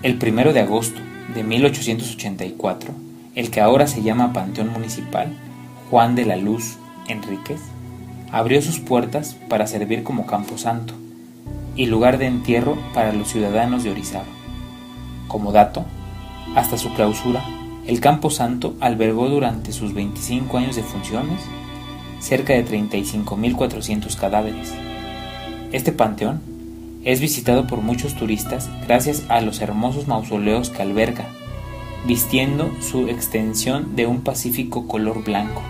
El primero de agosto de 1884, el que ahora se llama Panteón Municipal, Juan de la Luz Enríquez, abrió sus puertas para servir como campo santo y lugar de entierro para los ciudadanos de Orizaba. Como dato, hasta su clausura, el Campo Santo albergó durante sus 25 años de funciones cerca de 35.400 cadáveres. Este panteón es visitado por muchos turistas gracias a los hermosos mausoleos que alberga, vistiendo su extensión de un pacífico color blanco,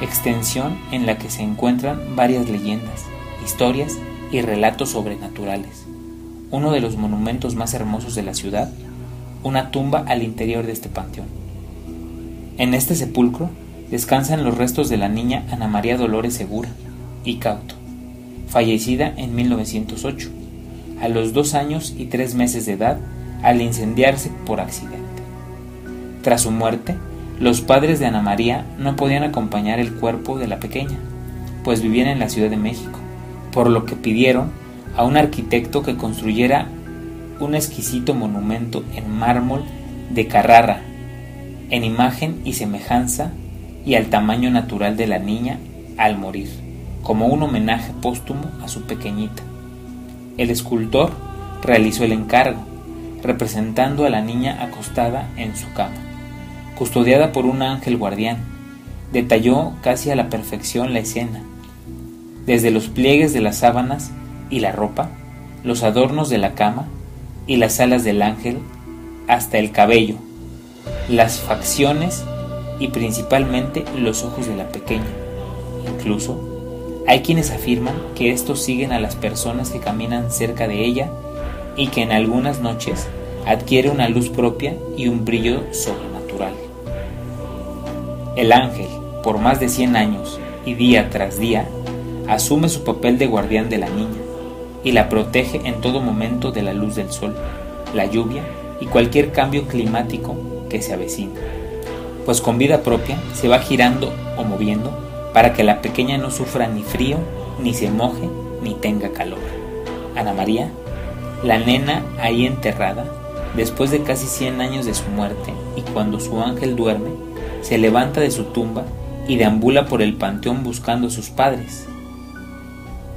extensión en la que se encuentran varias leyendas, historias y relatos sobrenaturales. Uno de los monumentos más hermosos de la ciudad, una tumba al interior de este panteón. En este sepulcro descansan los restos de la niña Ana María Dolores Segura y Cauto, fallecida en 1908, a los dos años y tres meses de edad al incendiarse por accidente. Tras su muerte, los padres de Ana María no podían acompañar el cuerpo de la pequeña, pues vivían en la Ciudad de México, por lo que pidieron a un arquitecto que construyera un exquisito monumento en mármol de Carrara, en imagen y semejanza y al tamaño natural de la niña al morir, como un homenaje póstumo a su pequeñita. El escultor realizó el encargo, representando a la niña acostada en su cama, custodiada por un ángel guardián. Detalló casi a la perfección la escena, desde los pliegues de las sábanas y la ropa, los adornos de la cama y las alas del ángel, hasta el cabello, las facciones y principalmente los ojos de la pequeña. Incluso, hay quienes afirman que estos siguen a las personas que caminan cerca de ella y que en algunas noches adquiere una luz propia y un brillo sobrenatural. El ángel, por más de 100 años y día tras día, asume su papel de guardián de la niña y la protege en todo momento de la luz del sol, la lluvia y cualquier cambio climático que se avecina pues con vida propia se va girando o moviendo para que la pequeña no sufra ni frío, ni se moje, ni tenga calor. Ana María, la nena ahí enterrada, después de casi 100 años de su muerte y cuando su ángel duerme, se levanta de su tumba y deambula por el panteón buscando a sus padres,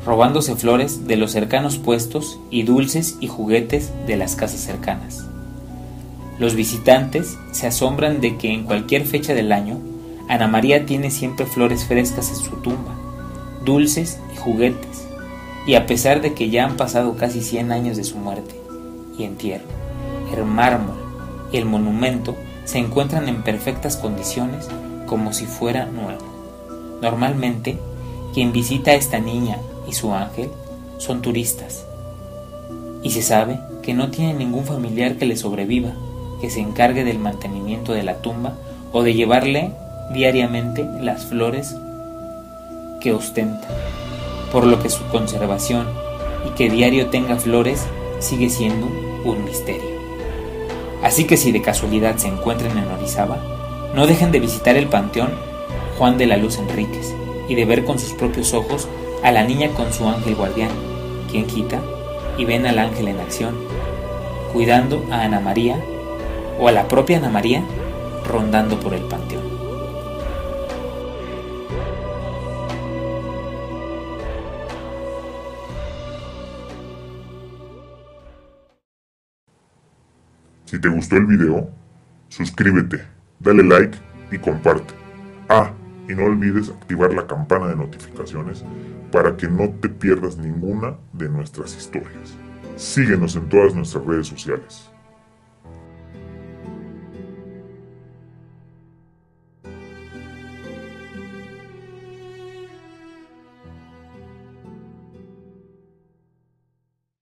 robándose flores de los cercanos puestos y dulces y juguetes de las casas cercanas. Los visitantes se asombran de que en cualquier fecha del año, Ana María tiene siempre flores frescas en su tumba, dulces y juguetes, y a pesar de que ya han pasado casi 100 años de su muerte y entierro, el mármol y el monumento se encuentran en perfectas condiciones como si fuera nuevo. Normalmente, quien visita a esta niña y su ángel son turistas, y se sabe que no tiene ningún familiar que le sobreviva que se encargue del mantenimiento de la tumba o de llevarle diariamente las flores que ostenta, por lo que su conservación y que diario tenga flores sigue siendo un misterio. Así que si de casualidad se encuentran en Orizaba, no dejen de visitar el panteón Juan de la Luz Enríquez y de ver con sus propios ojos a la niña con su ángel guardián, quien quita y ven al ángel en acción, cuidando a Ana María o a la propia Ana María rondando por el panteón. Si te gustó el video, suscríbete, dale like y comparte. Ah, y no olvides activar la campana de notificaciones para que no te pierdas ninguna de nuestras historias. Síguenos en todas nuestras redes sociales.